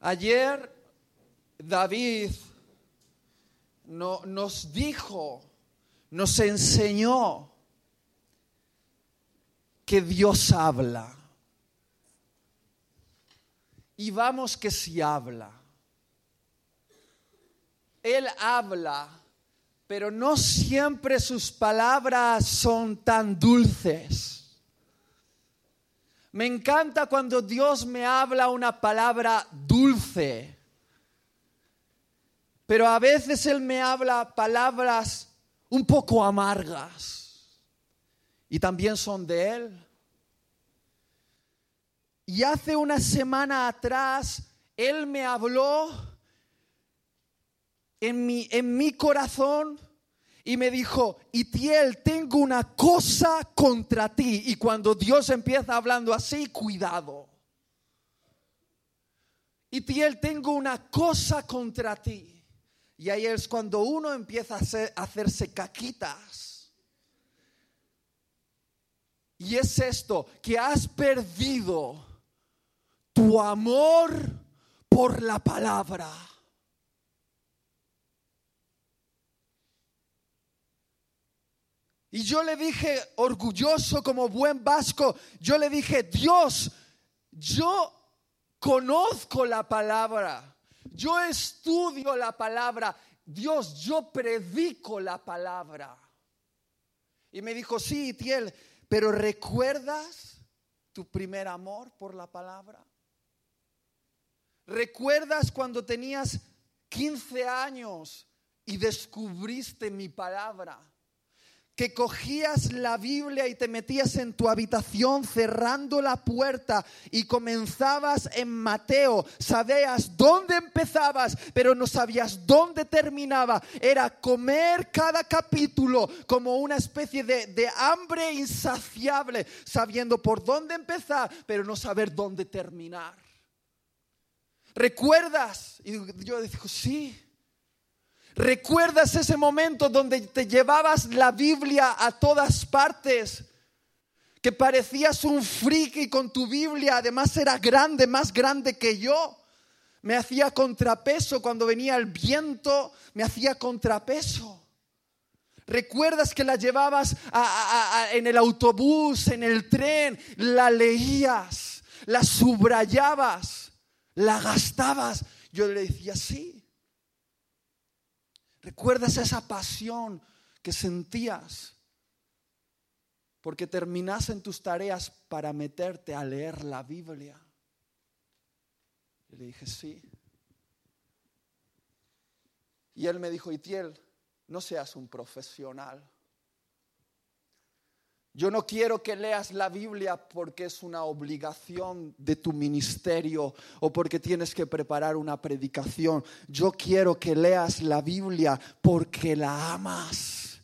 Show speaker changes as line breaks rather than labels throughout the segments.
Ayer David no, nos dijo, nos enseñó que Dios habla. Y vamos que si habla. Él habla, pero no siempre sus palabras son tan dulces. Me encanta cuando Dios me habla una palabra dulce, pero a veces Él me habla palabras un poco amargas y también son de Él. Y hace una semana atrás Él me habló en mi, en mi corazón y me dijo, Itiel, tengo una cosa contra ti. Y cuando Dios empieza hablando así, cuidado. Itiel, tengo una cosa contra ti. Y ahí es cuando uno empieza a, hacerse caquitas. Y es esto, que has perdido tu amor por la palabra. Y yo le dije, orgulloso como buen vasco, yo le dije, Dios, yo conozco la palabra, yo estudio la palabra, Dios, yo predico la palabra. Y me dijo, sí, Tiel, pero ¿recuerdas tu primer amor por la palabra? ¿Recuerdas cuando tenías 15 años y descubriste mi palabra? Que cogías la Biblia y te metías en tu habitación cerrando la puerta y comenzabas en Mateo. Sabías dónde empezabas, pero no sabías dónde terminaba. Era comer cada capítulo como una especie de, de hambre insaciable, sabiendo por dónde empezar, pero no saber dónde terminar. ¿Recuerdas? Y yo digo, sí. ¿Recuerdas ese momento donde te llevabas la Biblia a todas partes? Que parecías un friki con tu Biblia, además era grande, más grande que yo. Me hacía contrapeso cuando venía el viento, me hacía contrapeso. ¿Recuerdas que la llevabas en el autobús, en el tren? La leías, la subrayabas, la gastabas. Yo le decía, sí, ¿Recuerdas esa pasión que sentías? Porque terminasen tus tareas para meterte a leer la Biblia. Y le dije, sí. Y él me dijo, Itiel, no seas un profesional. Yo no quiero que leas la Biblia porque es una obligación de tu ministerio o porque tienes que preparar una predicación. Yo quiero que leas la Biblia porque la amas.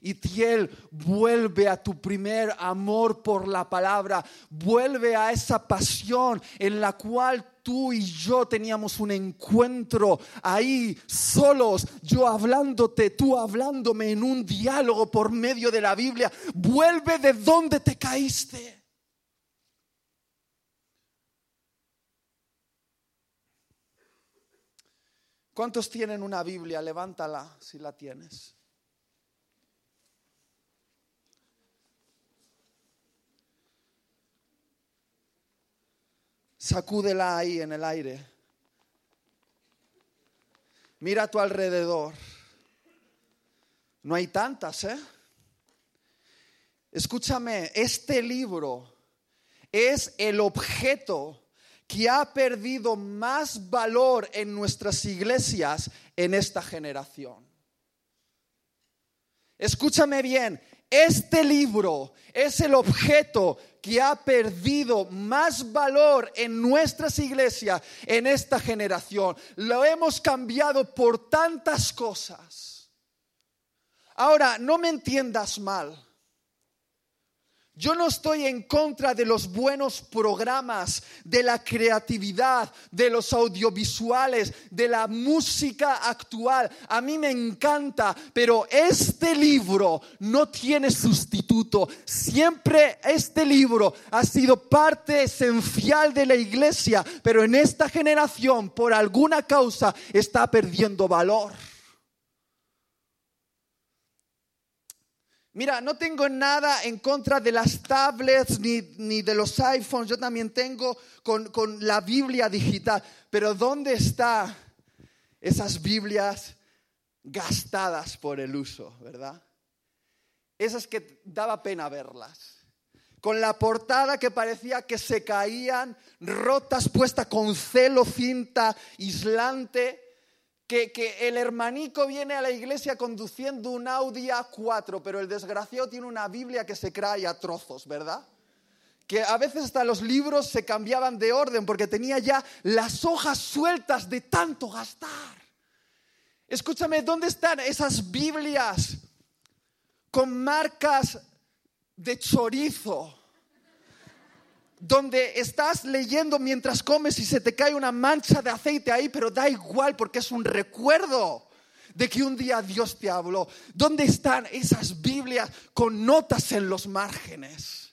Y Tiel, vuelve a tu primer amor por la palabra, vuelve a esa pasión en la cual tú y yo teníamos un encuentro ahí solos, yo hablándote, tú hablándome en un diálogo por medio de la Biblia. Vuelve de donde te caíste. ¿Cuántos tienen una Biblia? Levántala si la tienes. Sacúdela ahí en el aire. Mira a tu alrededor. No hay tantas, ¿eh? Escúchame, este libro es el objeto que ha perdido más valor en nuestras iglesias en esta generación. Escúchame bien, este libro es el objeto que ha perdido más valor en nuestras iglesias en esta generación. Lo hemos cambiado por tantas cosas. Ahora, no me entiendas mal. Yo no estoy en contra de los buenos programas, de la creatividad, de los audiovisuales, de la música actual. A mí me encanta, pero este libro no tiene sustituto. Siempre este libro ha sido parte esencial de la iglesia, pero en esta generación, por alguna causa, está perdiendo valor. Mira, no tengo nada en contra de las tablets ni, de los iPhones, yo también tengo con, con la Biblia digital, pero ¿dónde están esas Biblias gastadas por el uso, verdad? Esas que daba pena verlas. Con la portada que parecía que se caían, rotas, puesta con celo, cinta, aislante que, el hermanico viene a la iglesia conduciendo un Audi A4, pero el desgraciado tiene una Biblia que se cae a trozos, ¿verdad? Que a veces hasta los libros se cambiaban de orden porque tenía ya las hojas sueltas de tanto gastar. Escúchame, ¿dónde están esas Biblias con marcas de chorizo? Donde estás leyendo mientras comes y se te cae una mancha de aceite ahí, pero da igual porque es un recuerdo de que un día Dios te habló. ¿Dónde están esas Biblias con notas en los márgenes?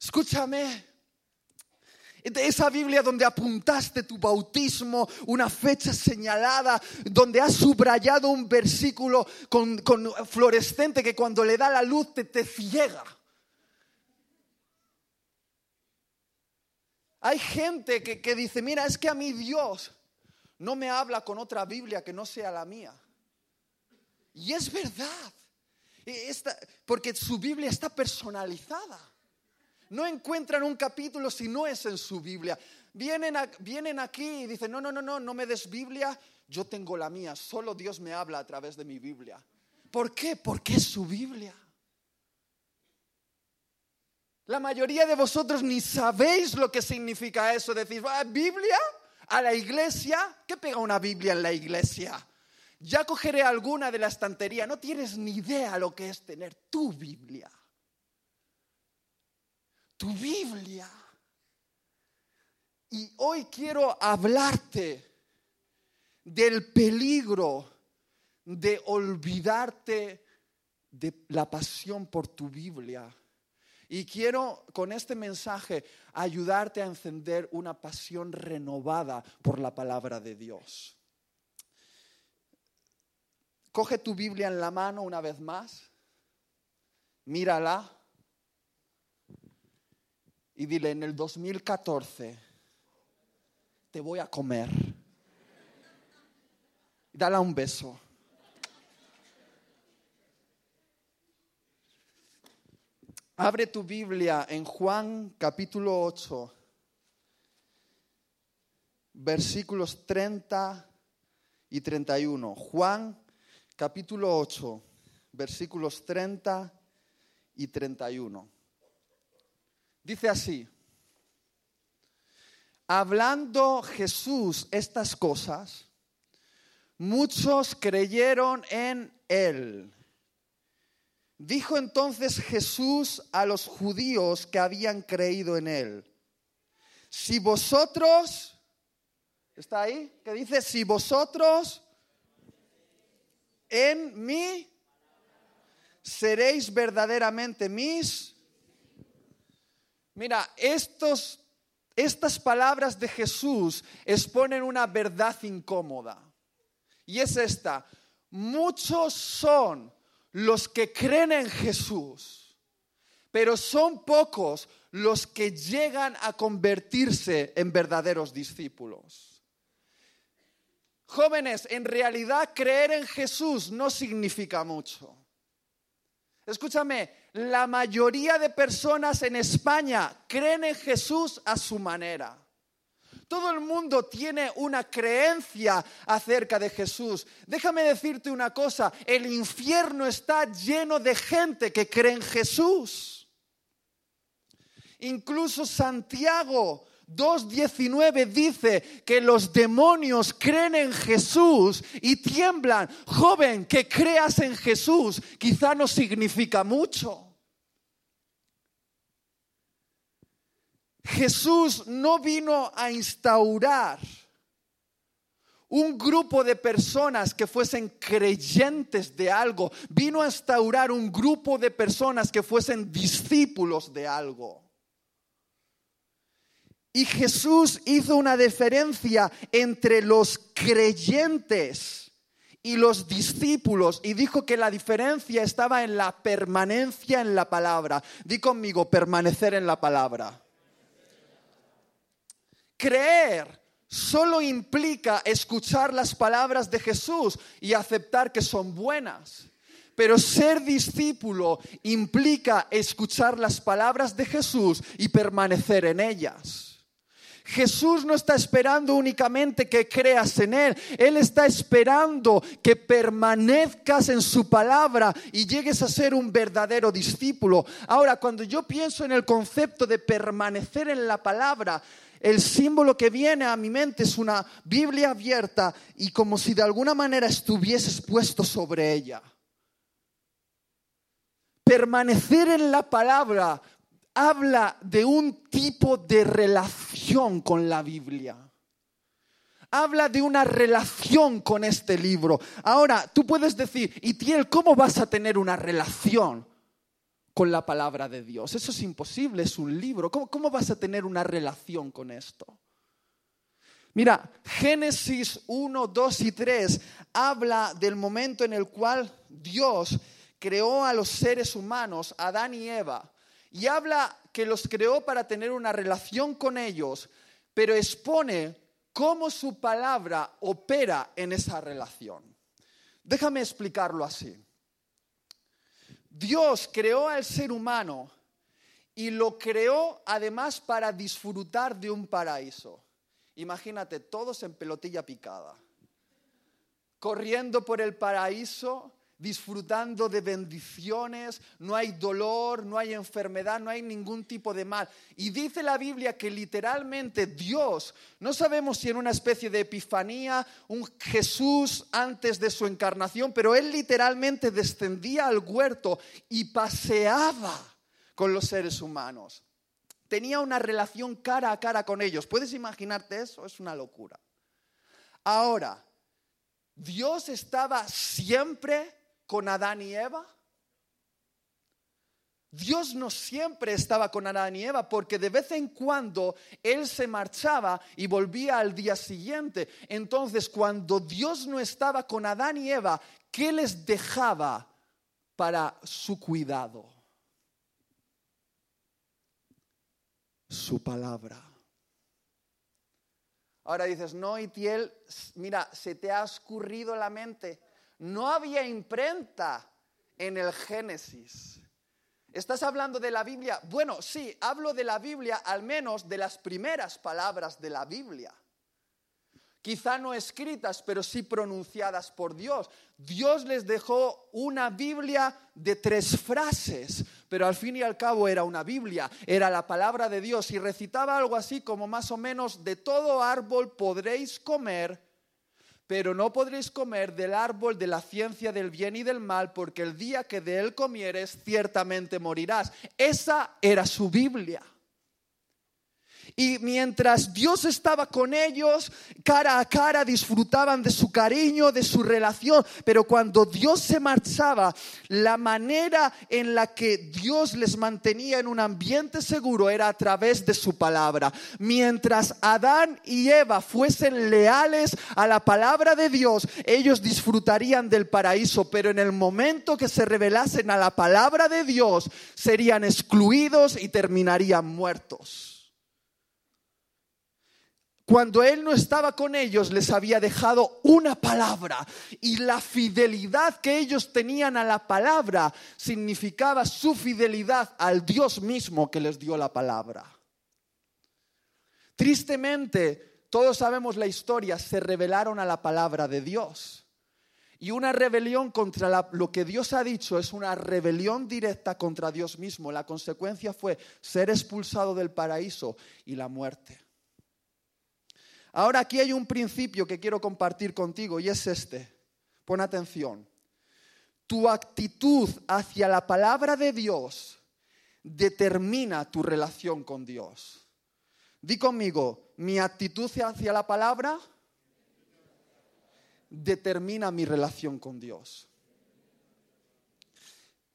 Escúchame. Esa Biblia donde apuntaste tu bautismo, una fecha señalada, donde has subrayado un versículo con, fluorescente que cuando le da la luz te, te ciega. Hay gente que, dice, mira, es que a mí Dios no me habla con otra Biblia que no sea la mía. Y es verdad, porque su Biblia está personalizada. No encuentran un capítulo si no es en su Biblia. Vienen, vienen aquí y dicen, no, no, no, no, no me des Biblia, yo tengo la mía, solo Dios me habla a través de mi Biblia. ¿Por qué? Porque es su Biblia. La mayoría de vosotros ni sabéis lo que significa eso. Decís, ¿Biblia? ¿A la iglesia? ¿Qué pega una Biblia en la iglesia? Ya cogeré alguna de la estantería. No tienes ni idea lo que es tener tu Biblia. Tu Biblia. Y hoy quiero hablarte del peligro de olvidarte de la pasión por tu Biblia y quiero con este mensaje ayudarte a encender una pasión renovada por la palabra de Dios. Coge tu Biblia en la mano una vez más, mírala y dile, en el 2014 te voy a comer. Dale un beso. Abre tu Biblia en Juan capítulo 8, versículos 30 y 31. Juan capítulo 8, versículos 30 y 31. Dice así, hablando Jesús estas cosas, muchos creyeron en él. Dijo entonces Jesús a los judíos que habían creído en él, si vosotros, ¿está ahí? ¿Qué dice? Si vosotros en mí seréis verdaderamente mis... Mira, estos, estas palabras de Jesús exponen una verdad incómoda. Y es esta, muchos son los que creen en Jesús, pero son pocos los que llegan a convertirse en verdaderos discípulos. Jóvenes, en realidad creer en Jesús no significa mucho. Escúchame, la mayoría de personas en España creen en Jesús a su manera. Todo el mundo tiene una creencia acerca de Jesús. Déjame decirte una cosa, el infierno está lleno de gente que cree en Jesús. Incluso Santiago 2.19 dice que los demonios creen en Jesús y tiemblan. Joven, que creas en Jesús quizá no significa mucho. Jesús no vino a instaurar un grupo de personas que fuesen creyentes de algo, vino a instaurar un grupo de personas que fuesen discípulos de algo. Y Jesús hizo una diferencia entre los creyentes y los discípulos y dijo que la diferencia estaba en la permanencia en la palabra. Di conmigo, permanecer en la palabra. Creer solo implica escuchar las palabras de Jesús y aceptar que son buenas. Pero ser discípulo implica escuchar las palabras de Jesús y permanecer en ellas. Jesús no está esperando únicamente que creas en Él, Él está esperando que permanezcas en su palabra y llegues a ser un verdadero discípulo. Ahora, cuando yo pienso en el concepto de permanecer en la palabra, el símbolo que viene a mi mente es una Biblia abierta y como si de alguna manera estuvieses puesto sobre ella. Permanecer en la palabra habla de un tipo de relación con la Biblia. Habla de una relación con este libro. Ahora, tú puedes decir, Itiel, ¿cómo vas a tener una relación con la palabra de Dios? Eso es imposible, es un libro. ¿Cómo, cómo vas a tener una relación con esto? Mira, Génesis 1, 2 y 3 habla del momento en el cual Dios creó a los seres humanos, Adán y Eva y habla que los creó para tener una relación con ellos, pero expone cómo su palabra opera en esa relación. Déjame explicarlo así. Dios creó al ser humano y lo creó además para disfrutar de un paraíso. Imagínate, todos en pelotilla picada, corriendo por el paraíso disfrutando de bendiciones, no hay dolor, no hay enfermedad, no hay ningún tipo de mal. Y dice la Biblia que literalmente Dios, no sabemos si en una especie de epifanía, un Jesús antes de su encarnación, pero él literalmente descendía al huerto y paseaba con los seres humanos. Tenía una relación cara a cara con ellos. ¿Puedes imaginarte eso? Es una locura. Ahora, Dios estaba siempre con Adán y Eva? Dios no siempre estaba con Adán y Eva porque de vez en cuando Él se marchaba y volvía al día siguiente. Entonces, cuando Dios no estaba con Adán y Eva, ¿qué les dejaba para su cuidado? Su palabra. Ahora dices, no, Itiel, mira, se te ha escurrido la mente no había imprenta en el Génesis. ¿Estás hablando de la Biblia? Bueno, sí, hablo de la Biblia, al menos de las primeras palabras de la Biblia. Quizá no escritas, pero sí pronunciadas por Dios. Dios les dejó una Biblia de tres frases, pero al fin y al cabo era una Biblia, era la palabra de Dios y recitaba algo así como más o menos, de todo árbol podréis comer, pero no podréis comer del árbol de la ciencia del bien y del mal, porque el día que de él comieres, ciertamente morirás. Esa era su Biblia. Y mientras Dios estaba con ellos, cara a cara, disfrutaban de su cariño, de su relación. Pero cuando Dios se marchaba, la manera en la que Dios les mantenía en un ambiente seguro era a través de su palabra. Mientras Adán y Eva fuesen leales a la palabra de Dios, ellos disfrutarían del paraíso. Pero en el momento que se revelasen a la palabra de Dios, serían excluidos y terminarían muertos. Cuando Él no estaba con ellos, les había dejado una palabra. Y la fidelidad que ellos tenían a la palabra significaba su fidelidad al Dios mismo que les dio la palabra. Tristemente, todos sabemos la historia, se rebelaron a la palabra de Dios. Y una rebelión contra lo que Dios ha dicho es una rebelión directa contra Dios mismo. La consecuencia fue ser expulsado del paraíso y la muerte. Ahora aquí hay un principio que quiero compartir contigo y es este. Pon atención. Tu actitud hacia la palabra de Dios determina tu relación con Dios. Di conmigo, mi actitud hacia la palabra determina mi relación con Dios.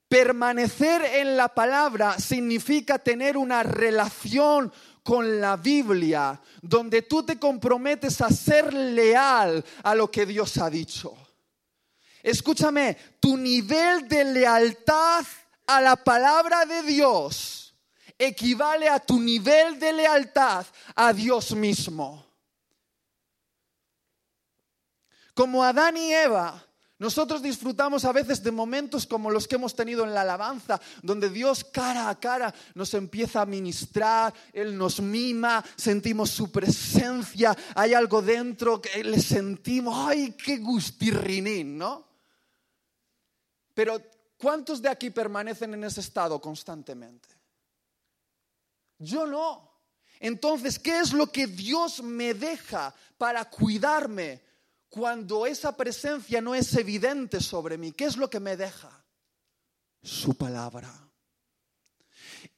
Permanecer en la palabra significa tener una relación con la Biblia donde tú te comprometes a ser leal a lo que Dios ha dicho. Escúchame, tu nivel de lealtad a la palabra de Dios equivale a tu nivel de lealtad a Dios mismo. Como Adán y Eva, nosotros disfrutamos a veces de momentos como los que hemos tenido en la alabanza, donde Dios cara a cara nos empieza a ministrar, Él nos mima, sentimos su presencia, hay algo dentro que le sentimos, ¡ay, qué gustirrinín! ¿no? Pero ¿cuántos de aquí permanecen en ese estado constantemente? Yo no. Entonces, ¿qué es lo que Dios me deja para cuidarme? Cuando esa presencia no es evidente sobre mí, ¿qué es lo que me deja? Su palabra.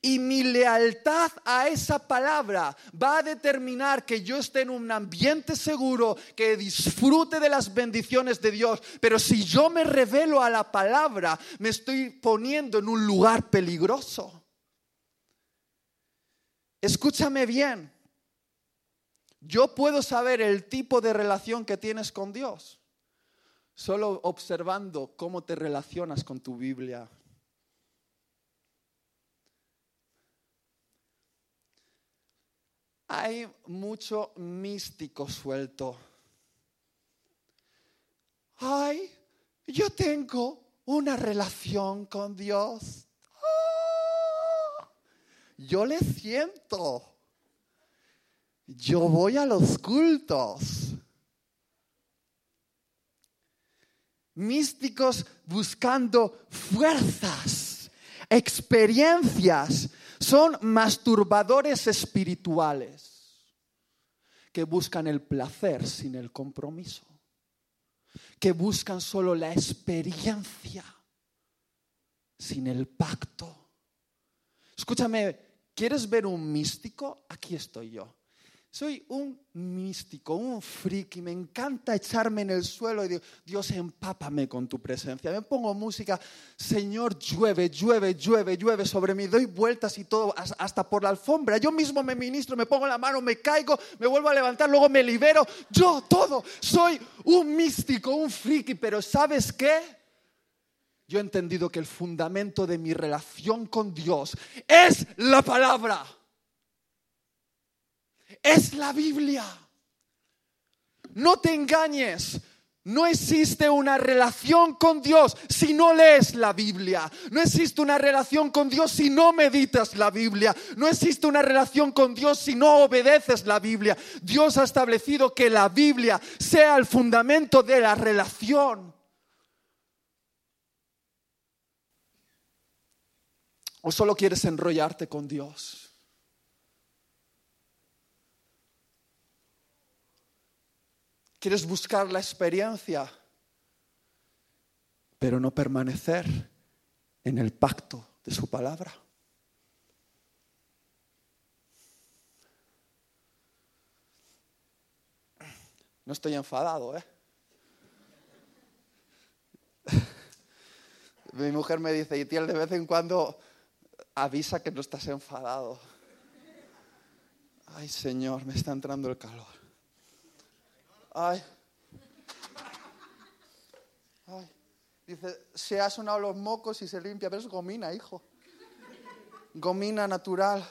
Y mi lealtad a esa palabra va a determinar que yo esté en un ambiente seguro, que disfrute de las bendiciones de Dios. Pero si yo me revelo a la palabra, me estoy poniendo en un lugar peligroso. Escúchame bien. Yo puedo saber el tipo de relación que tienes con Dios solo observando cómo te relacionas con tu Biblia. Hay mucho místico suelto. Ay, yo tengo una relación con Dios. ¡Ah! Yo le siento. Yo voy a los cultos. Místicos buscando fuerzas, experiencias. Son masturbadores espirituales que buscan el placer sin el compromiso, que buscan solo la experiencia sin el pacto. Escúchame, ¿quieres ver un místico? Aquí estoy yo. Soy un místico, un friki, me encanta echarme en el suelo y Dios, empápame con tu presencia. Me pongo música, Señor, llueve, llueve, llueve, llueve sobre mí, doy vueltas y todo, hasta por la alfombra. Yo mismo me ministro, me pongo la mano, me caigo, me vuelvo a levantar, luego me libero. Yo todo, soy un místico, un friki, pero ¿sabes qué? Yo he entendido que el fundamento de mi relación con Dios es la palabra es la Biblia. No te engañes. No existe una relación con Dios si no lees la Biblia. No existe una relación con Dios si no meditas la Biblia. No existe una relación con Dios si no obedeces la Biblia. Dios ha establecido que la Biblia sea el fundamento de la relación. ¿O solo quieres enrollarte con Dios? Quieres buscar la experiencia, pero no permanecer en el pacto de su palabra. No estoy enfadado, ¿eh? Mi mujer me dice, y de vez en cuando avisa que no estás enfadado. Ay, Señor, me está entrando el calor. Ay. Ay. Dice, se ha sonado los mocos y se limpia, pero es gomina, hijo. Gomina natural.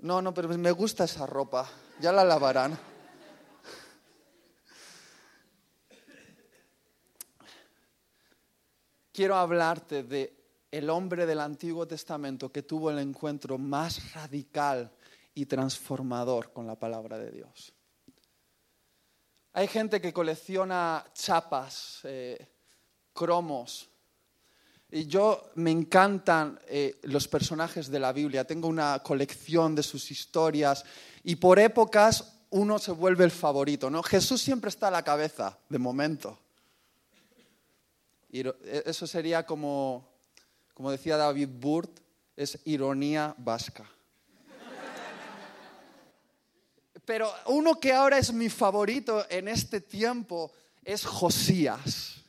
No, no, pero me gusta esa ropa. Ya la lavarán. Quiero hablarte de el hombre del Antiguo Testamento que tuvo el encuentro más radical y transformador con la palabra de Dios. Hay gente que colecciona chapas, eh, cromos, y yo me encantan eh, los personajes de la Biblia. Tengo una colección de sus historias y por épocas uno se vuelve el favorito. ¿no? Jesús siempre está a la cabeza, de momento. E, eso sería como, como decía David Burt, Es ironía vasca. Pero uno que ahora es mi favorito en este tiempo es Josías.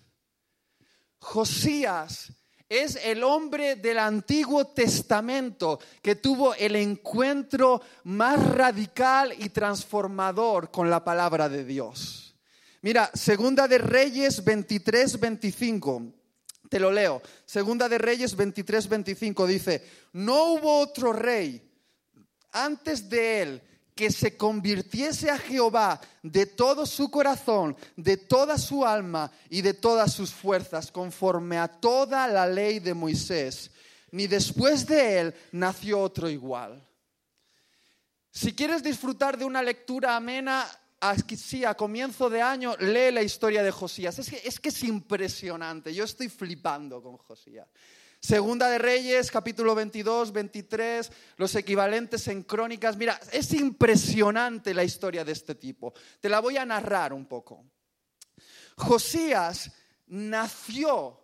Josías es el hombre del Antiguo Testamento que tuvo el encuentro más radical y transformador con la palabra de Dios. Mira, Segunda de Reyes 23, 25. Te lo leo. Segunda de Reyes 23, 25 dice, no hubo otro rey antes de él que se convirtiese a Jehová de todo su corazón, de toda su alma y de todas sus fuerzas, conforme a toda la ley de Moisés. Ni después de él nació otro igual. Si quieres disfrutar de una lectura amena, sí, a comienzo de año, lee la historia de Josías. Es que, es que es impresionante. Yo estoy flipando con Josías. Segunda de Reyes, capítulo 22, 23, los equivalentes en crónicas. Mira, es impresionante la historia de este tipo. Te la voy a narrar un poco. Josías nació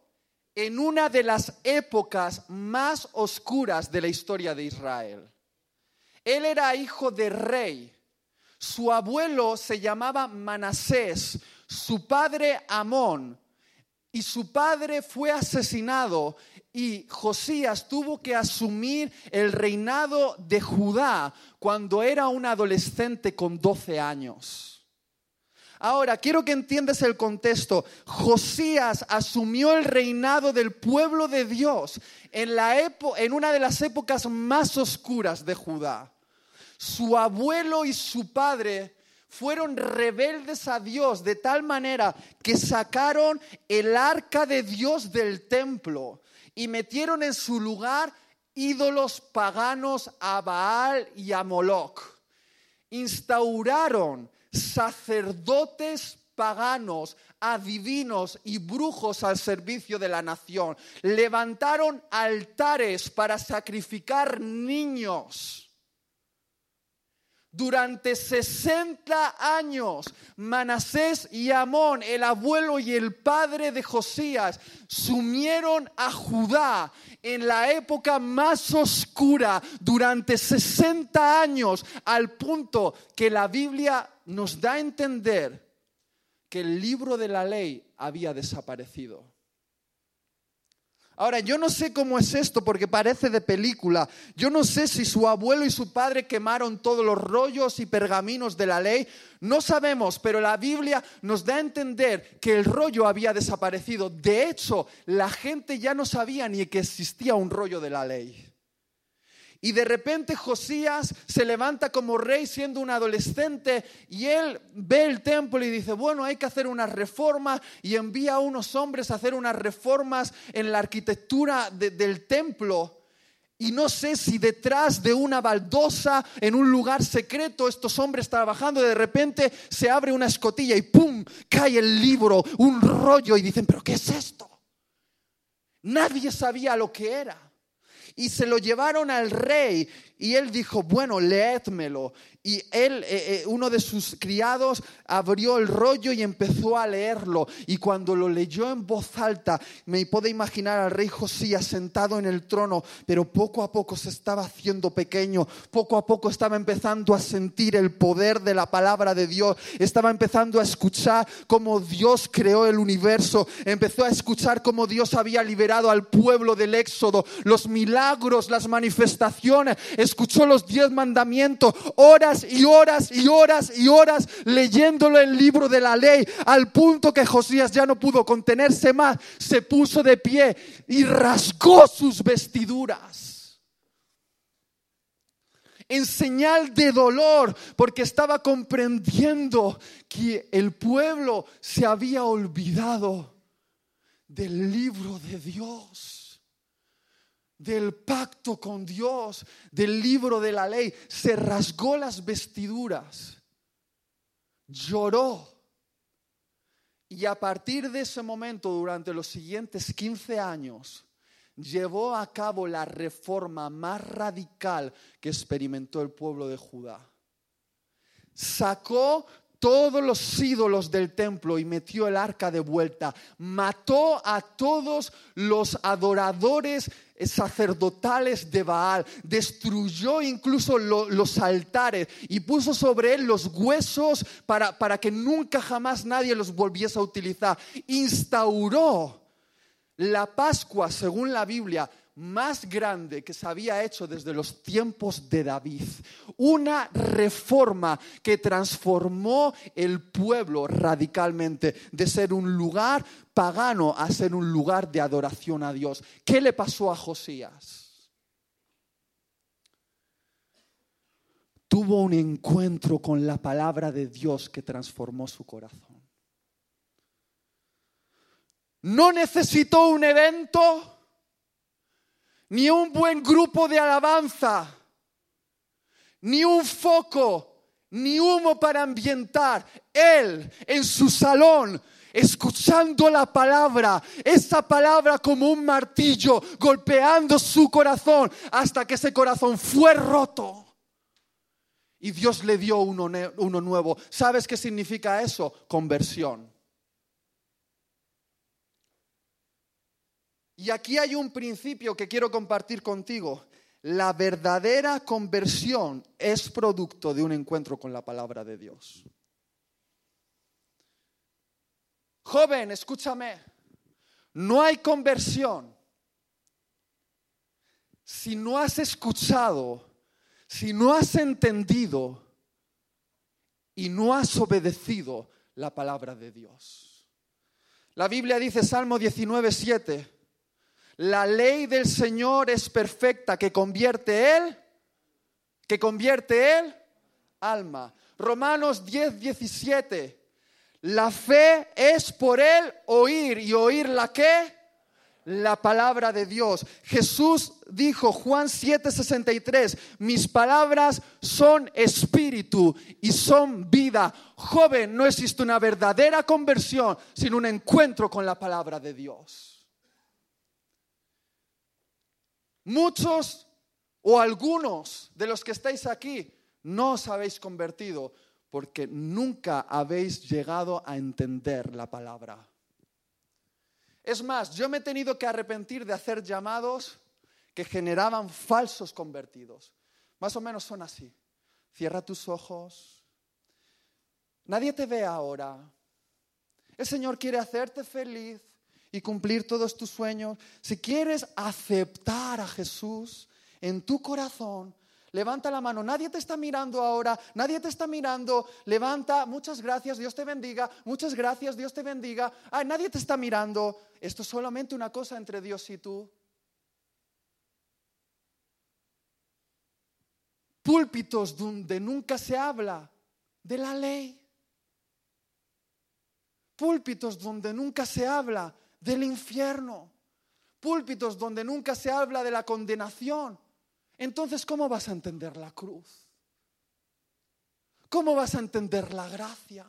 en una de las épocas más oscuras de la historia de Israel. Él era hijo de rey. Su abuelo se llamaba Manasés, su padre Amón, y su padre fue asesinado y Josías tuvo que asumir el reinado de Judá cuando era un adolescente con 12 años. Ahora, quiero que entiendas el contexto. Josías asumió el reinado del pueblo de Dios en, la en una de las épocas más oscuras de Judá. Su abuelo y su padre fueron rebeldes a Dios de tal manera que sacaron el arca de Dios del templo y metieron en su lugar ídolos paganos a Baal y a Moloch. Instauraron sacerdotes paganos, adivinos y brujos al servicio de la nación. Levantaron altares para sacrificar niños durante 60 años, Manasés y Amón, el abuelo y el padre de Josías, sumieron a Judá en la época más oscura durante 60 años, al punto que la Biblia nos da a entender que el libro de la ley había desaparecido. Ahora, yo no sé cómo es esto porque parece de película. Yo no sé si su abuelo y su padre quemaron todos los rollos y pergaminos de la ley. No sabemos, pero la Biblia nos da a entender que el rollo había desaparecido. De hecho, la gente ya no sabía ni que existía un rollo de la ley. Y de repente Josías se levanta como rey siendo un adolescente y él ve el templo y dice, bueno, hay que hacer una reforma y envía a unos hombres a hacer unas reformas en la arquitectura del templo. Y no sé si detrás de una baldosa, en un lugar secreto, estos hombres trabajando, de repente se abre una escotilla y ¡pum! cae el libro, un rollo y dicen, pero ¿qué es esto? Nadie sabía lo que era y se lo llevaron al rey y él dijo, bueno, leédmelo. Y él, eh, eh, uno de sus criados, abrió el rollo y empezó a leerlo. Y cuando lo leyó en voz alta, me puedo imaginar al rey Josías sentado en el trono, pero poco a poco se estaba haciendo pequeño, poco a poco estaba empezando a sentir el poder de la palabra de Dios, estaba empezando a escuchar cómo Dios creó el universo, empezó a escuchar cómo Dios había liberado al pueblo del éxodo, los milagros, las manifestaciones. Escuchó los diez mandamientos, y horas y horas y horas leyéndolo el libro de la ley, al punto que Josías ya no pudo contenerse más, se puso de pie y rasgó sus vestiduras. En señal de dolor, porque estaba comprendiendo que el pueblo se había olvidado del libro de Dios del pacto con Dios, del libro de la ley, se rasgó las vestiduras, lloró. Y a partir de ese momento, durante los siguientes 15 años, llevó a cabo la reforma más radical que experimentó el pueblo de Judá. Sacó todos los ídolos del templo y metió el arca de vuelta. Mató a todos los adoradores sacerdotales de Baal. Destruyó incluso los altares y puso sobre él los huesos para, para que nunca jamás nadie los volviese a utilizar. Instauró la Pascua, según la Biblia, más grande que se había hecho desde los tiempos de David. Una reforma que transformó el pueblo radicalmente de ser un lugar pagano a ser un lugar de adoración a Dios. ¿Qué le pasó a Josías? Tuvo un encuentro con la palabra de Dios que transformó su corazón. No necesitó un evento ni un buen grupo de alabanza, ni un foco, ni humo para ambientar. Él en su salón, escuchando la palabra, esa palabra como un martillo, golpeando su corazón hasta que ese corazón fue roto. Y Dios le dio uno, uno nuevo. ¿Sabes qué significa eso? Conversión. Y aquí hay un principio que quiero compartir contigo. La verdadera conversión es producto de un encuentro con la palabra de Dios. Joven, escúchame, no hay conversión si no has escuchado, si no has entendido y no has obedecido la palabra de Dios. La Biblia dice, Salmo 19, 7, la ley del Señor es perfecta, que convierte Él, que convierte Él, alma. Romanos 10, 17. La fe es por Él oír y oír la qué? La palabra de Dios. Jesús dijo, Juan 7, 63, mis palabras son espíritu y son vida. Joven, no existe una verdadera conversión sin un encuentro con la palabra de Dios. Muchos o algunos de los que estáis aquí no os habéis convertido porque nunca habéis llegado a entender la palabra. Es más, yo me he tenido que arrepentir de hacer llamados que generaban falsos convertidos. Más o menos son así. Cierra tus ojos. Nadie te ve ahora. El Señor quiere hacerte feliz y cumplir todos tus sueños, si quieres aceptar a Jesús en tu corazón, levanta la mano. Nadie te está mirando ahora, nadie te está mirando. Levanta, muchas gracias, Dios te bendiga. Muchas gracias, Dios te bendiga. Ay, nadie te está mirando. Esto es solamente una cosa entre Dios y tú. Púlpitos donde nunca se habla de la ley. Púlpitos donde nunca se habla del infierno, púlpitos donde nunca se habla de la condenación. Entonces, ¿cómo vas a entender la cruz? ¿Cómo vas a entender la gracia?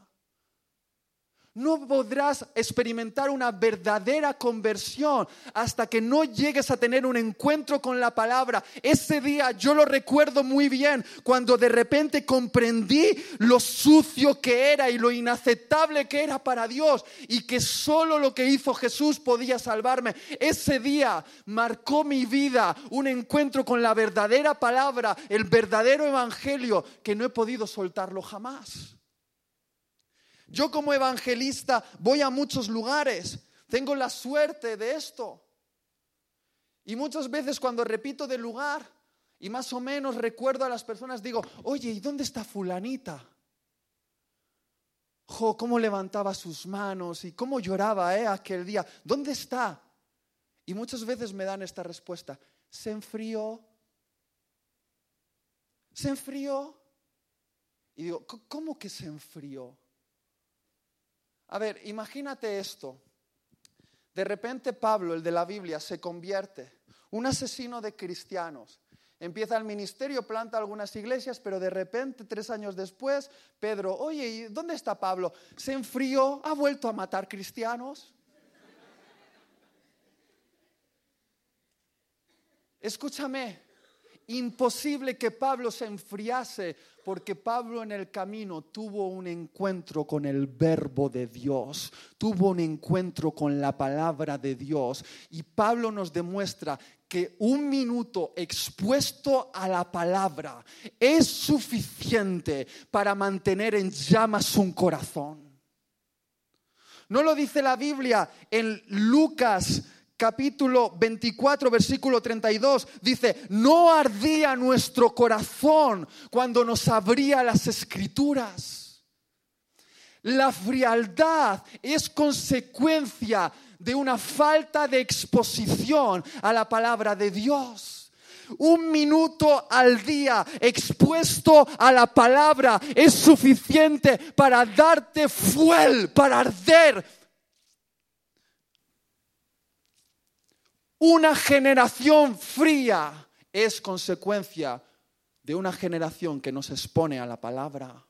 No podrás experimentar una verdadera conversión hasta que no llegues a tener un encuentro con la palabra. Ese día yo lo recuerdo muy bien cuando de repente comprendí lo sucio que era y lo inaceptable que era para Dios y que solo lo que hizo Jesús podía salvarme. Ese día marcó mi vida un encuentro con la verdadera palabra, el verdadero evangelio que no he podido soltarlo jamás. Yo como evangelista voy a muchos lugares, tengo la suerte de esto. Y muchas veces cuando repito de lugar y más o menos recuerdo a las personas, digo, oye, ¿y dónde está fulanita? Jo, cómo levantaba sus manos y cómo lloraba eh, aquel día. ¿Dónde está? Y muchas veces me dan esta respuesta, se enfrió. Se enfrió. Y digo, ¿cómo que se enfrió? A ver, imagínate esto. De repente Pablo, el de la Biblia, se convierte, un asesino de cristianos. Empieza el ministerio, planta algunas iglesias, pero de repente, tres años después, Pedro, oye, ¿y dónde está Pablo? Se enfrió, ha vuelto a matar cristianos. Escúchame, Imposible que Pablo se enfriase porque Pablo en el camino tuvo un encuentro con el verbo de Dios, tuvo un encuentro con la palabra de Dios. Y Pablo nos demuestra que un minuto expuesto a la palabra es suficiente para mantener en llamas un corazón. ¿No lo dice la Biblia en Lucas capítulo 24, versículo 32, dice, no ardía nuestro corazón cuando nos abría las escrituras. La frialdad es consecuencia de una falta de exposición a la palabra de Dios. Un minuto al día expuesto a la palabra es suficiente para darte fuel, para arder Una generación fría es consecuencia de una generación que nos expone a la palabra.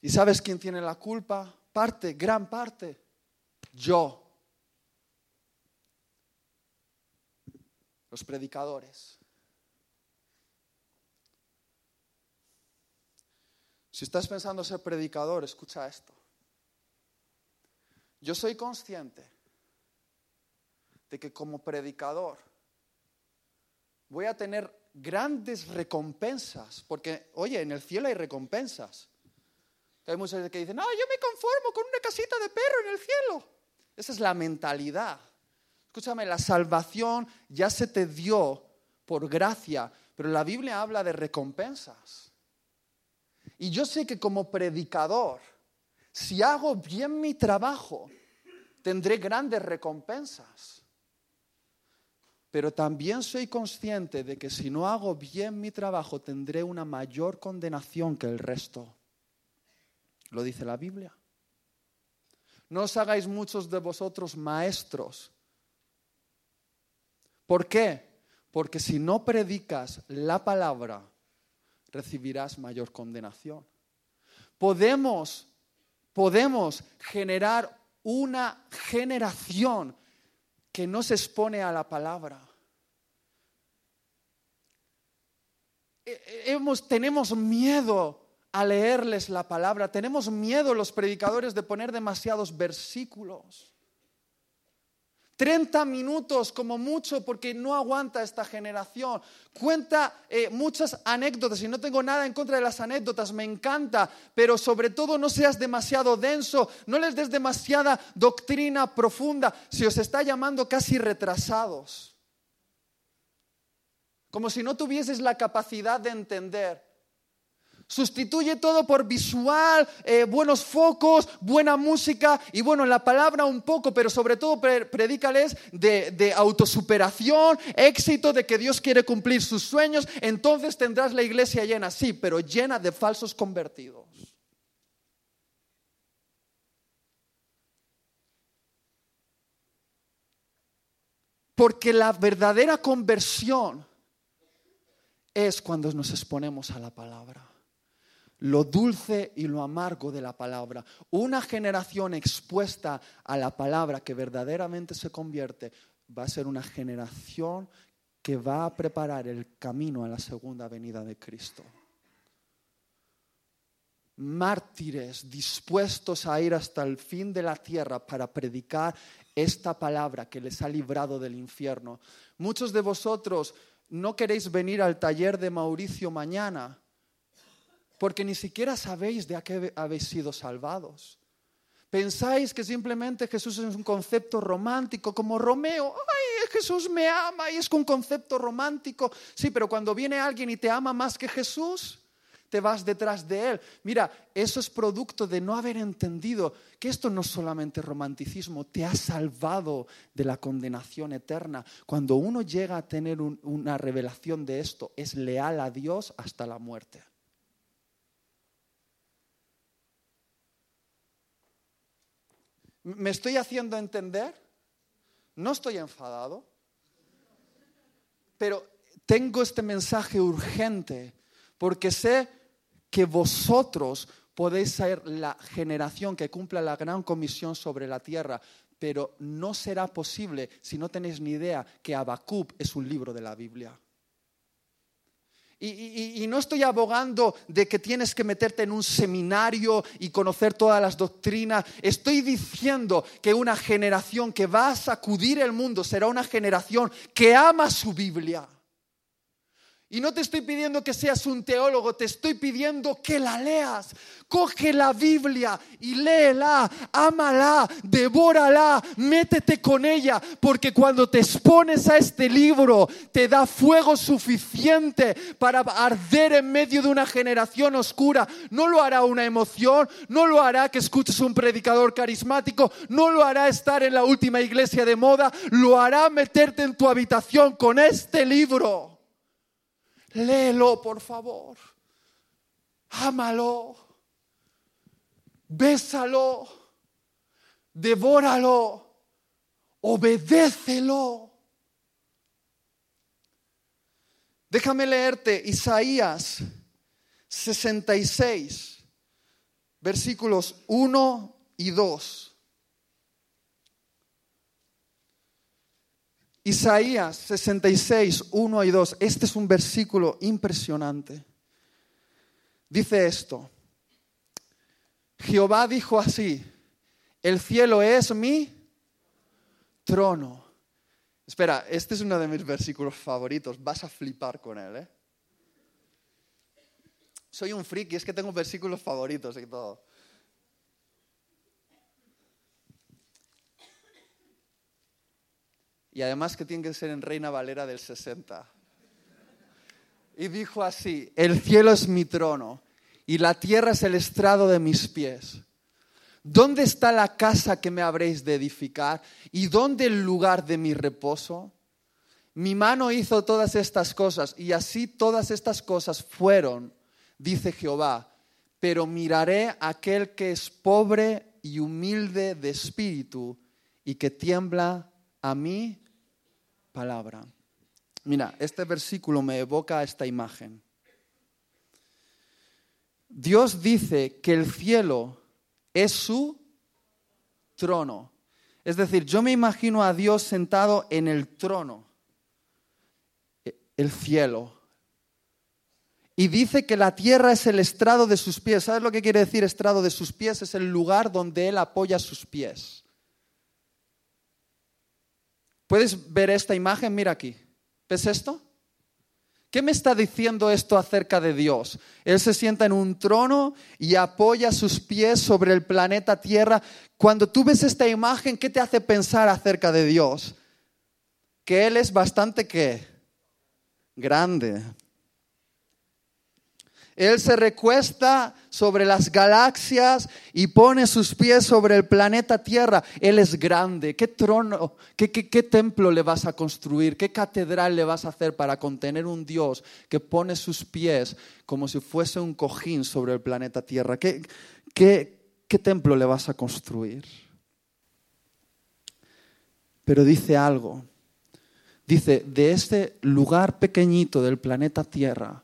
¿Y sabes quién tiene la culpa? Parte, gran parte. Yo. Los predicadores. Si estás pensando ser predicador, escucha esto. Yo soy consciente de que como predicador voy a tener grandes recompensas, porque, oye, en el cielo hay recompensas. Hay muchos que dicen, no, yo me conformo con una casita de perro en el cielo. Esa es la mentalidad. Escúchame, la salvación ya se te dio por gracia, pero la Biblia habla de recompensas. Y yo sé que como predicador, si hago bien mi trabajo, tendré grandes recompensas. Pero también soy consciente de que si no hago bien mi trabajo tendré una mayor condenación que el resto. Lo dice la Biblia. No os hagáis muchos de vosotros maestros. ¿Por qué? Porque si no predicas la palabra, recibirás mayor condenación. Podemos, podemos generar una generación que no se expone a la palabra. E, e, tenemos miedo a leerles la palabra, tenemos miedo los predicadores de poner demasiados versículos. 30 minutos como mucho porque no aguanta esta generación. Cuenta eh, muchas anécdotas y no tengo nada en contra de las anécdotas, me encanta, pero sobre todo no seas demasiado denso, no les des demasiada doctrina profunda, si os está llamando casi retrasados. Como si no tuvieses la capacidad de entender. Sustituye todo por visual, eh, buenos focos, buena música y bueno, la palabra un poco, pero sobre todo predícales de, de autosuperación, éxito, de que Dios quiere cumplir sus sueños. Entonces tendrás la iglesia llena, sí, pero llena de falsos convertidos. Porque la verdadera conversión es cuando nos exponemos a la palabra lo dulce y lo amargo de la palabra. Una generación expuesta a la palabra que verdaderamente se convierte va a ser una generación que va a preparar el camino a la segunda venida de Cristo. Mártires dispuestos a ir hasta el fin de la tierra para predicar esta palabra que les ha librado del infierno. Muchos de vosotros no queréis venir al taller de Mauricio mañana porque ni siquiera sabéis de a qué habéis sido salvados. Pensáis que simplemente Jesús es un concepto romántico, como Romeo, ay, Jesús me ama y es un concepto romántico. Sí, pero cuando viene alguien y te ama más que Jesús, te vas detrás de él. Mira, eso es producto de no haber entendido que esto no es solamente romanticismo, te ha salvado de la condenación eterna. Cuando uno llega a tener una revelación de esto, es leal a Dios hasta la muerte. ¿Me estoy haciendo entender? No estoy enfadado, pero tengo este mensaje urgente porque sé que vosotros podéis ser la generación que cumpla la gran comisión sobre la tierra, pero no será posible si no tenéis ni idea que Habacuc es un libro de la Biblia. Y, no estoy abogando de que tienes que meterte en un seminario y conocer todas las doctrinas. Estoy diciendo que una generación que va a sacudir el mundo será una generación que ama su Biblia. Y no te estoy pidiendo que seas un teólogo, te estoy pidiendo que la leas. Coge la Biblia y léela, ámala, devórala, métete con ella, porque cuando te expones a este libro te da fuego suficiente para arder en medio de una generación oscura. No lo hará una emoción, no lo hará que escuches un predicador carismático, no lo hará estar en la última iglesia de moda, lo hará meterte en tu habitación con este libro. Léelo, por favor. Ámalo. Bésalo. Devóralo. Obedécelo. Déjame leerte Isaías 66, versículos 1 y 2. Isaías 66, 1 y 2. Este es un versículo impresionante. Dice esto. Jehová dijo así, el cielo es mi trono. Espera, este es uno de mis versículos favoritos. Vas a flipar con él, ¿eh? Soy un friki, es que tengo versículos favoritos y todo. Y además que tiene que ser en Reina Valera del 60. Y dijo así, el cielo es mi trono y la tierra es el estrado de mis pies. ¿Dónde está la casa que me habréis de edificar? ¿Y dónde el lugar de mi reposo? Mi mano hizo todas estas cosas y así todas estas cosas fueron, dice Jehová. Pero miraré a aquel que es pobre y humilde de espíritu y que tiembla a mí palabra. Mira, este versículo me evoca esta imagen. Dios dice que el cielo es su trono. Es decir, yo me imagino a Dios sentado en el trono, el cielo. Y dice que la tierra es el estrado de sus pies. ¿Sabes lo que quiere decir estrado de sus pies? Es el lugar donde Él apoya sus pies. ¿Puedes ver esta imagen? Mira aquí. ¿Ves esto? ¿Qué me está diciendo esto acerca de Dios? Él se sienta en un trono y apoya sus pies sobre el planeta Tierra. Cuando tú ves esta imagen, ¿qué te hace pensar acerca de Dios? Que Él es bastante qué? Grande. Él se recuesta sobre las galaxias y pone sus pies sobre el planeta Tierra. Él es grande. ¿Qué trono, qué, templo le vas a construir? ¿Qué catedral le vas a hacer para contener un Dios que pone sus pies como si fuese un cojín sobre el planeta Tierra? ¿Qué, qué templo le vas a construir? Pero dice algo. Dice, de este lugar pequeñito del planeta Tierra,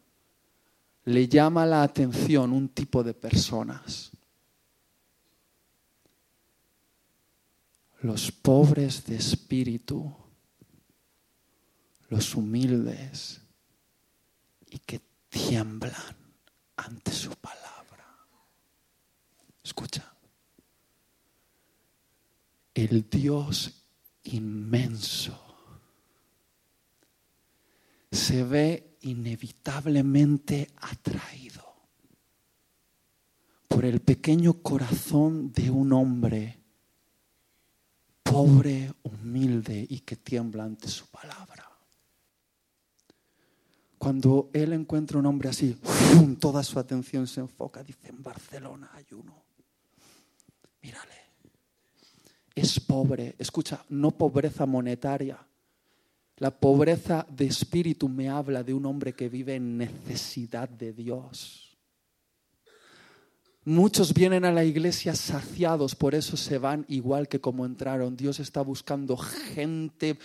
le llama la atención un tipo de personas. Los pobres de espíritu, los humildes y que tiemblan ante su palabra. Escucha, el Dios inmenso se ve inevitablemente atraído por el pequeño corazón de un hombre pobre, humilde y que tiembla ante su palabra. Cuando él encuentra un hombre así, toda su atención se enfoca, dice, en Barcelona hay uno. Mírale. Es pobre, escucha, no pobreza monetaria, la pobreza de espíritu me habla de un hombre que vive en necesidad de Dios. Muchos vienen a la iglesia saciados, por eso se van igual que como entraron. Dios está buscando gente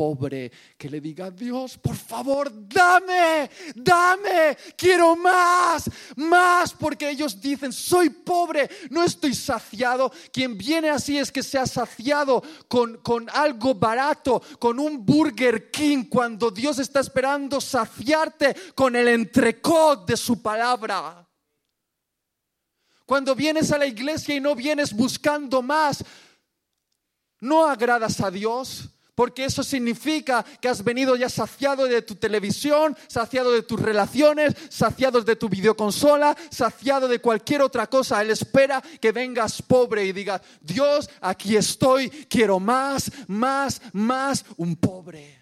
pobre que le diga, Dios, por favor, dame, dame, quiero más, más, porque ellos dicen, soy pobre, no estoy saciado. Quien viene así es que se ha saciado con, con algo barato, con un Burger King, cuando Dios está esperando saciarte con el entrecot de su palabra. Cuando vienes a la iglesia y no vienes buscando más, no agradas a Dios. Porque eso significa que has venido ya saciado de tu televisión, saciado de tus relaciones, saciado de tu videoconsola, saciado de cualquier otra cosa. Él espera que vengas pobre y digas, Dios, aquí estoy, quiero más, más, más, un pobre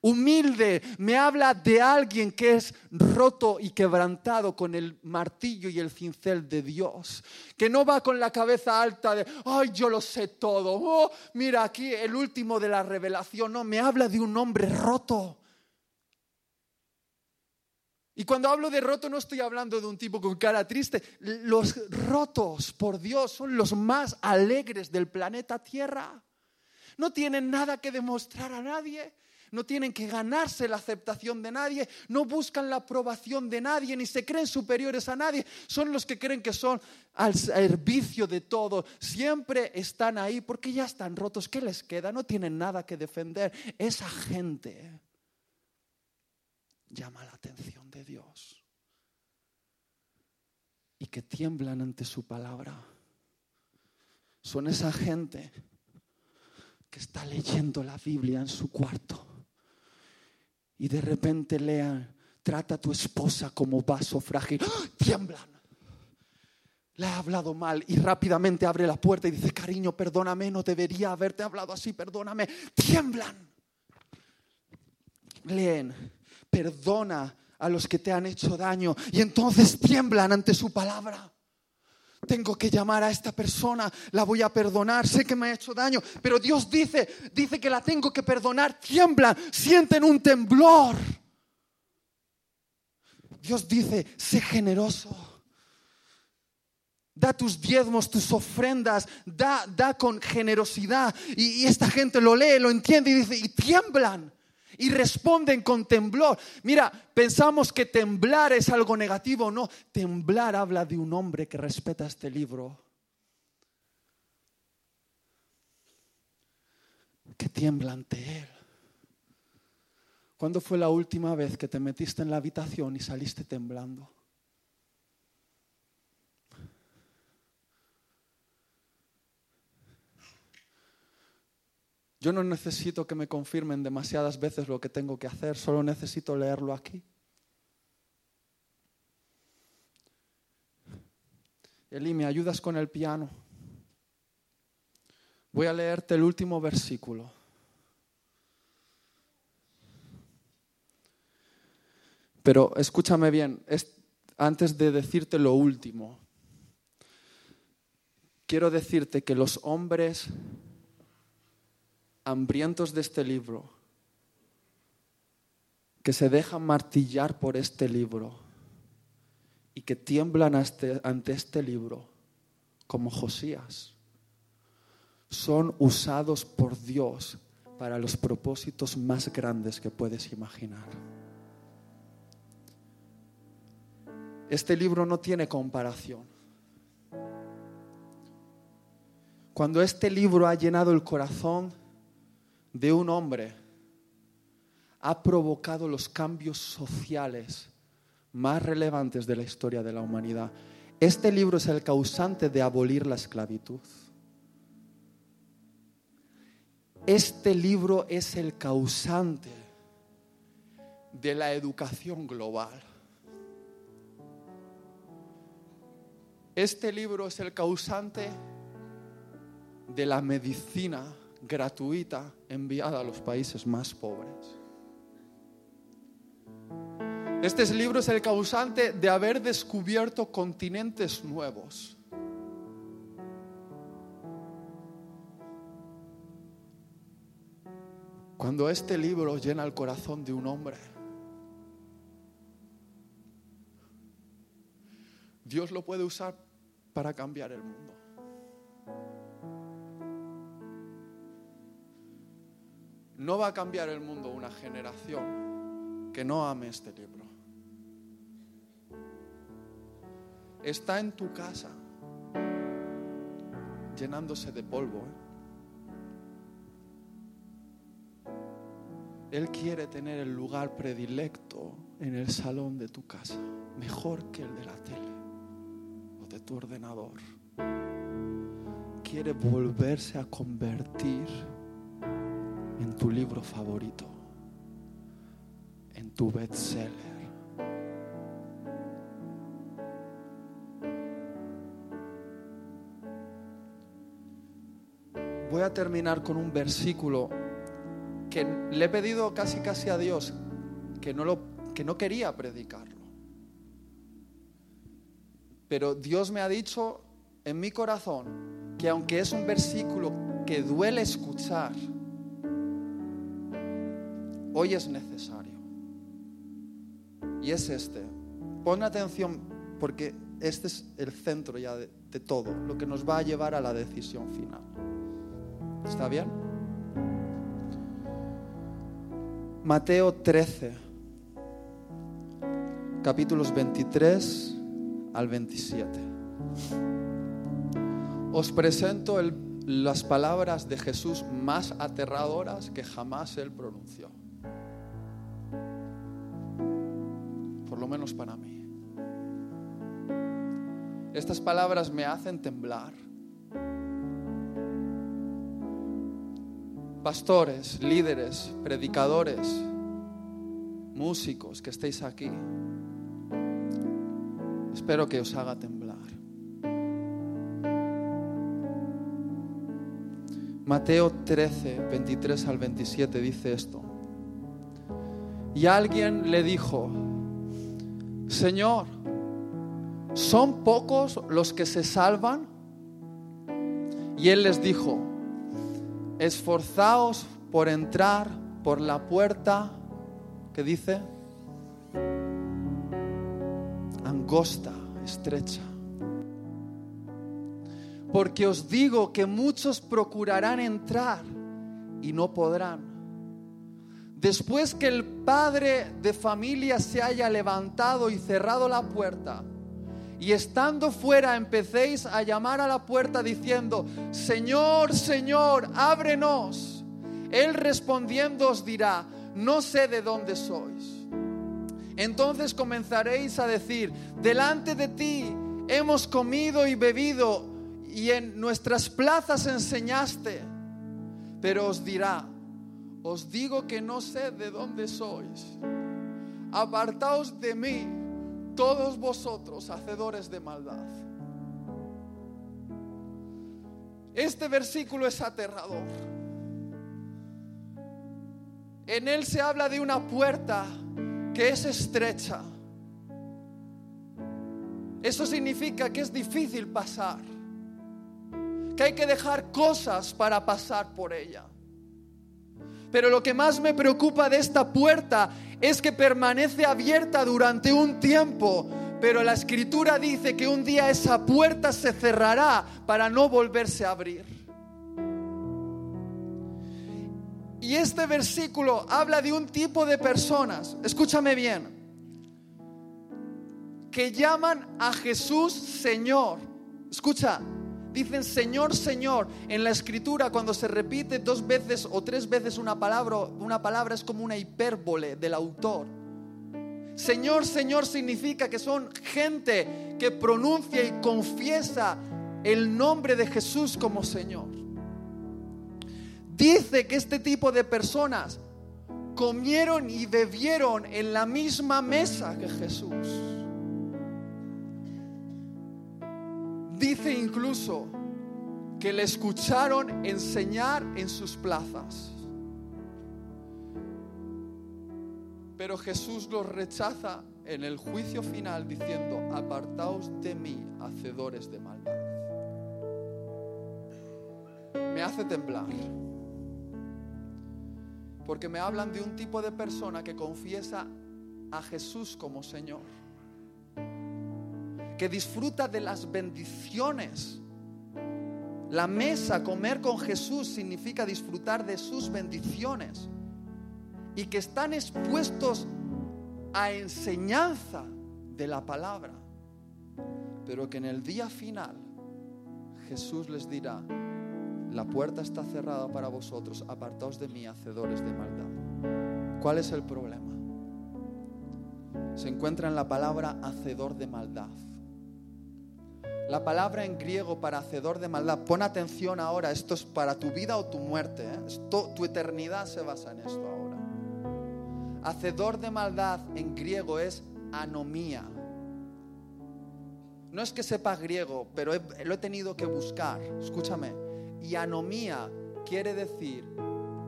humilde, me habla de alguien que es roto y quebrantado con el martillo y el cincel de Dios, que no va con la cabeza alta de, ay, yo lo sé todo, oh, mira aquí el último de la revelación, no, me habla de un hombre roto. Y cuando hablo de roto no estoy hablando de un tipo con cara triste. Los rotos por Dios son los más alegres del planeta Tierra. No tienen nada que demostrar a nadie no tienen que ganarse la aceptación de nadie, no buscan la aprobación de nadie, ni se creen superiores a nadie, son los que creen que son al servicio de todo, siempre están ahí porque ya están rotos, ¿qué les queda? No tienen nada que defender. Esa gente llama la atención de Dios y que tiemblan ante su palabra. Son esa gente que está leyendo la Biblia en su cuarto y de repente lean, trata a tu esposa como vaso frágil, ¡Ah! tiemblan. Le ha hablado mal y rápidamente abre la puerta y dice, cariño, perdóname, no debería haberte hablado así, perdóname. Tiemblan. Leen, perdona a los que te han hecho daño y entonces tiemblan ante su palabra tengo que llamar a esta persona, la voy a perdonar, sé que me ha hecho daño, pero Dios dice, dice que la tengo que perdonar, tiemblan, sienten un temblor. Dios dice, sé generoso. Da tus diezmos, tus ofrendas, da, da con generosidad. Y, y esta gente lo lee, lo entiende y dice, y tiemblan y responden con temblor. Mira, pensamos que temblar es algo negativo. No, temblar habla de un hombre que respeta este libro. Que tiembla ante él. ¿Cuándo fue la última vez que te metiste en la habitación y saliste temblando? Yo no necesito que me confirmen demasiadas veces lo que tengo que hacer, solo necesito leerlo aquí. Eli, ¿me ayudas con el piano? Voy a leerte el último versículo. Pero escúchame bien, antes de decirte lo último, quiero decirte que los hombres hambrientos de este libro, que se dejan martillar por este libro y que tiemblan ante este libro, como Josías, son usados por Dios para los propósitos más grandes que puedes imaginar. Este libro no tiene comparación. Cuando este libro ha llenado el corazón de un hombre ha provocado los cambios sociales más relevantes de la historia de la humanidad. Este libro es el causante de abolir la esclavitud. Este libro es el causante de la educación global. Este libro es el causante de la medicina gratuita enviada a los países más pobres. Este libro es el causante de haber descubierto continentes nuevos. Cuando este libro llena el corazón de un hombre, Dios lo puede usar para cambiar el mundo. No va a cambiar el mundo una generación que no ame este libro. Está en tu casa, llenándose de polvo. ¿eh? Él quiere tener el lugar predilecto en el salón de tu casa, mejor que el de la tele o de tu ordenador. Quiere volverse a convertir en tu libro favorito, en tu bestseller. Voy a terminar con un versículo que le he pedido casi casi a Dios que no, lo, que no quería predicarlo. Pero Dios me ha dicho en mi corazón que aunque es un versículo que duele escuchar, hoy es necesario. Y es este. Pon atención porque este es el centro ya de, todo, lo que nos va a llevar a la decisión final. ¿Está bien? Mateo 13, capítulos 23 al 27. Os presento las palabras de Jesús más aterradoras que jamás él pronunció. Por lo menos para mí. Estas palabras me hacen temblar. pastores, líderes, predicadores, músicos que estéis aquí, espero que os haga temblar. Mateo 13, 23 al 27 dice esto. Y alguien le dijo, Señor, ¿son pocos los que se salvan? Y él les dijo, esforzaos por entrar por la puerta que dice angosta, estrecha. Porque os digo que muchos procurarán entrar y no podrán. Después que el padre de familia se haya levantado y cerrado la puerta, y estando fuera empecéis a llamar a la puerta diciendo, Señor, Señor, ábrenos. Él respondiendo os dirá, no sé de dónde sois. Entonces comenzaréis a decir, delante de ti hemos comido y bebido y en nuestras plazas enseñaste. Pero os dirá, os digo que no sé de dónde sois. Apartaos de mí todos vosotros hacedores de maldad. Este versículo es aterrador. En él se habla de una puerta que es estrecha. Eso significa que es difícil pasar, que hay que dejar cosas para pasar por ella. Pero lo que más me preocupa de esta puerta es que permanece abierta durante un tiempo, pero la escritura dice que un día esa puerta se cerrará para no volverse a abrir. Y este versículo habla de un tipo de personas, escúchame bien, que llaman a Jesús Señor. Escucha, dicen Señor, Señor. En la escritura cuando se repite dos veces o tres veces una palabra, una palabra es como una hipérbole del autor. Señor, Señor significa que son gente que pronuncia y confiesa el nombre de Jesús como Señor. Dice que este tipo de personas comieron y bebieron en la misma mesa que Jesús. Dice incluso que le escucharon enseñar en sus plazas. Pero Jesús los rechaza en el juicio final diciendo, apartaos de mí, hacedores de maldad. Me hace temblar. Porque me hablan de un tipo de persona que confiesa a Jesús como Señor que disfruta de las bendiciones. La mesa, comer con Jesús significa disfrutar de sus bendiciones. y que están expuestos a enseñanza de la palabra, pero que en el día final Jesús les dirá, la puerta está cerrada para vosotros, apartaos de mí, hacedores de maldad. ¿Cuál es el problema? Se encuentra en la palabra hacedor de maldad. La palabra en griego para hacedor de maldad, pon atención ahora, esto es para tu vida o tu muerte, ¿eh? tu eternidad se basa en esto ahora. Hacedor de maldad en griego es anomía. No es que sepa griego, pero lo he tenido que buscar. Escúchame. Y anomía quiere decir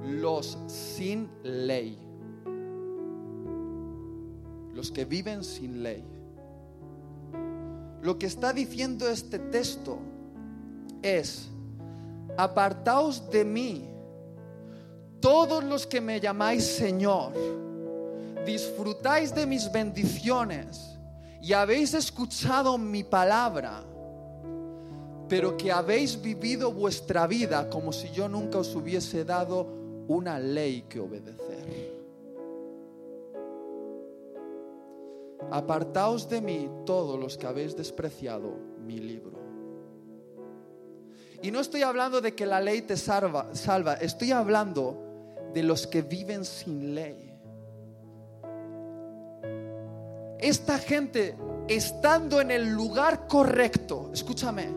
los sin ley. Los que viven sin ley. Lo que está diciendo este texto es, apartaos de mí, todos los que me llamáis Señor, disfrutáis de mis bendiciones y habéis escuchado mi palabra, pero que habéis vivido vuestra vida como si yo nunca os hubiese dado una ley que obedecer. Apartaos de mí todos los que habéis despreciado mi libro. Y no estoy hablando de que la ley te salva, salva, estoy hablando de los que viven sin ley. Esta gente, estando en el lugar correcto, escúchame,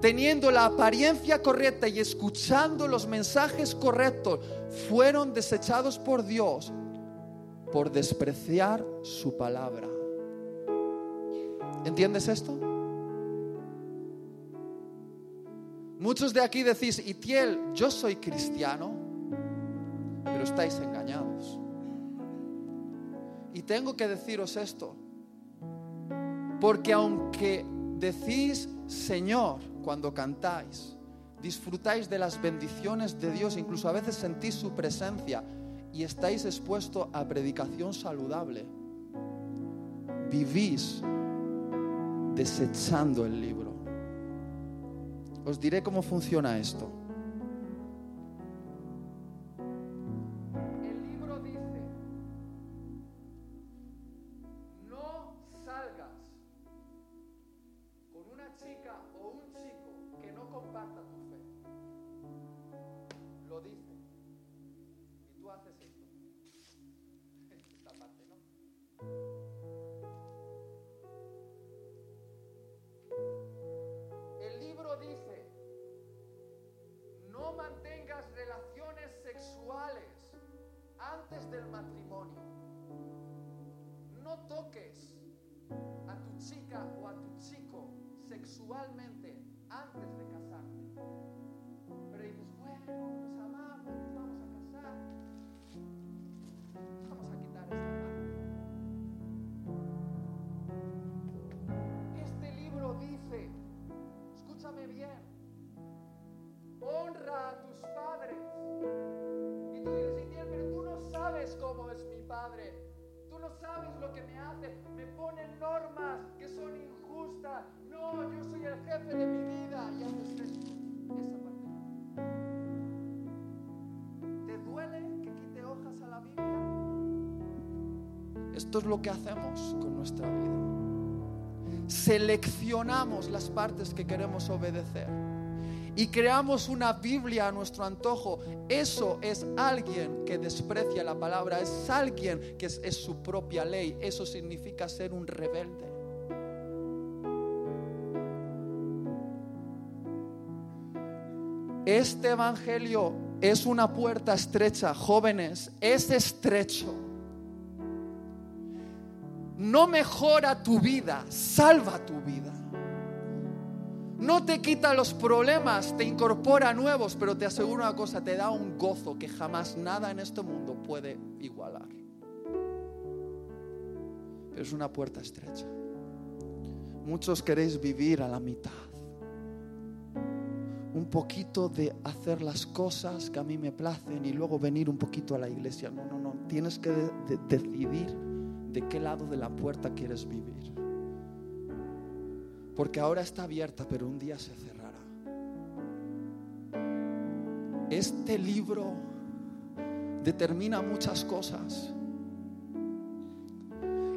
teniendo la apariencia correcta y escuchando los mensajes correctos, fueron desechados por Dios por despreciar su palabra. ¿Entiendes esto? Muchos de aquí decís, Itiel, yo soy cristiano, pero estáis engañados. Y tengo que deciros esto, porque aunque decís Señor cuando cantáis, disfrutáis de las bendiciones de Dios, incluso a veces sentís su presencia, y estáis expuestos a predicación saludable, vivís desechando el libro. Os diré cómo funciona esto. Es lo que hacemos con nuestra vida. Seleccionamos las partes que queremos obedecer y creamos una Biblia a nuestro antojo. Eso es alguien que desprecia la palabra, es alguien que es, es su propia ley. Eso significa ser un rebelde. Este Evangelio es una puerta estrecha, jóvenes, es estrecho no mejora tu vida, salva tu vida. No te quita los problemas, te incorpora nuevos, pero te aseguro una cosa, te da un gozo que jamás nada en este mundo puede igualar. Pero es una puerta estrecha. Muchos queréis vivir a la mitad. Un poquito de hacer las cosas que a mí me placen y luego venir un poquito a la iglesia. No, no, no. Tienes que decidir de qué lado de la puerta quieres vivir. Porque ahora está abierta, pero un día se cerrará. Este libro determina muchas cosas.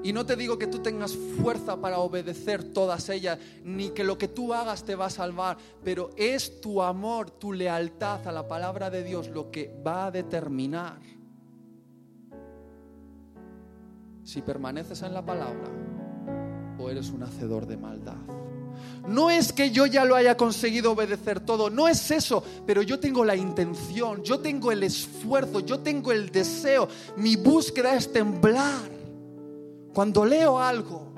Y no te digo que tú tengas fuerza para obedecer todas ellas, ni que lo que tú hagas te va a salvar, pero es tu amor, tu lealtad a la palabra de Dios lo que va a determinar si permaneces en la palabra o eres un hacedor de maldad. No es que yo ya lo haya conseguido obedecer todo, no es eso, pero yo tengo la intención, yo tengo el esfuerzo, yo tengo el deseo, mi búsqueda es temblar cuando leo algo,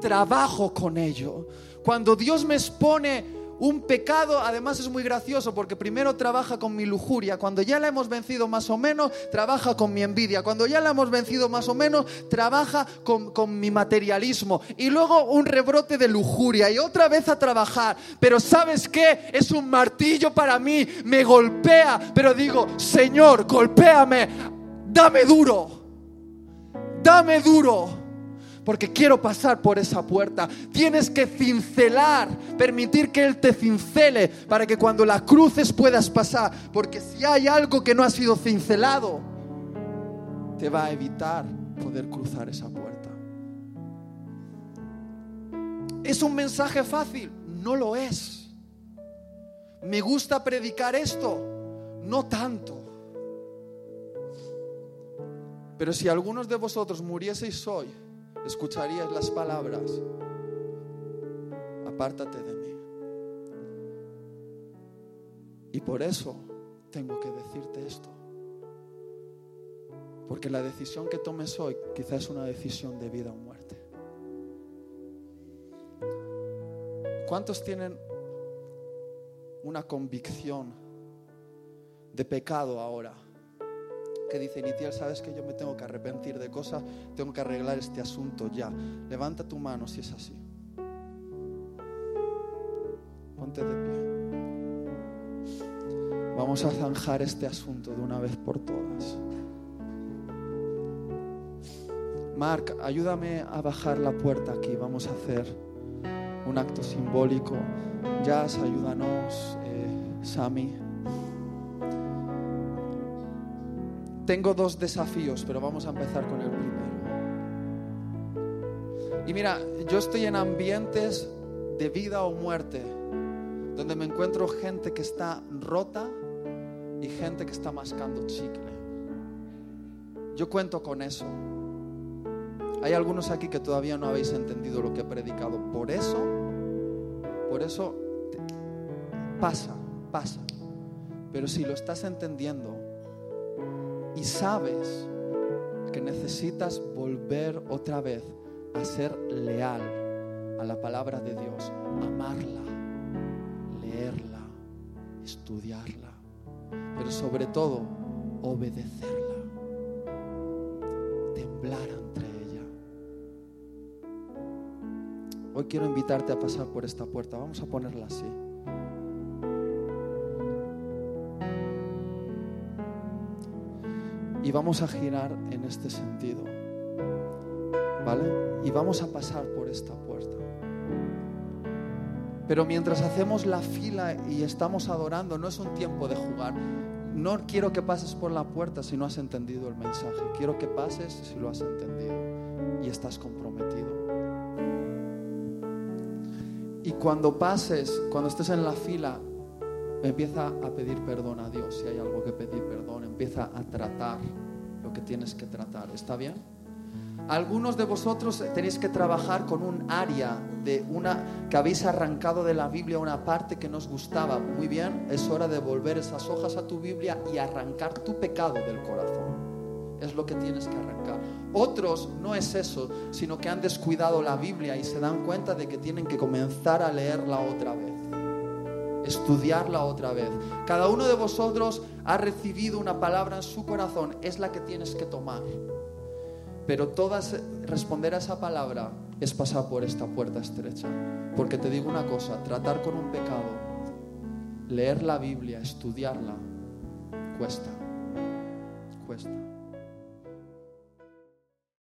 trabajo con ello. Cuando Dios me expone un pecado, además es muy gracioso porque primero trabaja con mi lujuria, cuando ya la hemos vencido más o menos, trabaja con mi envidia, cuando ya la hemos vencido más o menos, trabaja con, con, mi materialismo. Y luego un rebrote de lujuria y otra vez a trabajar. Pero sabes qué? Es un martillo para mí, me golpea, pero digo, Señor, golpéame, dame duro. Dame duro, porque quiero pasar por esa puerta. Tienes que cincelar, permitir que Él te cincele para que cuando la cruces puedas pasar, porque si hay algo que no ha sido cincelado, te va a evitar poder cruzar esa puerta. ¿Es un mensaje fácil? No lo es. ¿Me gusta predicar esto? No tanto. Pero si algunos de vosotros murieseis hoy, escucharíais las palabras, apártate de mí. Y por eso tengo que decirte esto. Porque la decisión que tomes hoy quizás es una decisión de vida o muerte. ¿Cuántos tienen una convicción de pecado ahora? Que dice Nitiel, sabes que yo me tengo que arrepentir de cosas, tengo que arreglar este asunto ya. Levanta tu mano si es así. Ponte de pie. Vamos a zanjar este asunto de una vez por todas. Mark, ayúdame a bajar la puerta aquí. Vamos a hacer un acto simbólico. Jazz, ayúdanos. Eh, Sami. Tengo dos desafíos, pero vamos a empezar con el primero. Y mira, yo estoy en ambientes de vida o muerte, donde me encuentro gente que está rota y gente que está mascando chicle. Yo cuento con eso. Hay algunos aquí que todavía no habéis entendido lo que he predicado. Por eso, por eso pasa, pasa. Pero si lo estás entendiendo, y sabes que necesitas volver otra vez a ser leal a la palabra de Dios, amarla, leerla, estudiarla, pero sobre todo obedecerla, temblar ante ella. Hoy quiero invitarte a pasar por esta puerta, vamos a ponerla así. Vamos a girar en este sentido. ¿Vale? Y vamos a pasar por esta puerta. Pero mientras hacemos la fila y estamos adorando, no es un tiempo de jugar. No quiero que pases por la puerta si no has entendido el mensaje. Quiero que pases si lo has entendido y estás comprometido. Y cuando pases, cuando estés en la fila, empieza a pedir perdón a Dios si hay algo que pedir perdón, empieza a tratar lo que tienes que tratar. ¿Está bien? Algunos de vosotros tenéis que trabajar con un área de una que habéis arrancado de la Biblia una parte que nos gustaba. Muy bien, es hora de volver esas hojas a tu Biblia y arrancar tu pecado del corazón. Es lo que tienes que arrancar. Otros no es eso, sino que han descuidado la Biblia y se dan cuenta de que tienen que comenzar a leerla otra vez estudiarla otra vez. Cada uno de vosotros ha recibido una palabra en su corazón, es la que tienes que tomar. Pero todas responder a esa palabra es pasar por esta puerta estrecha. Porque te digo una cosa, tratar con un pecado, leer la Biblia, estudiarla. Cuesta.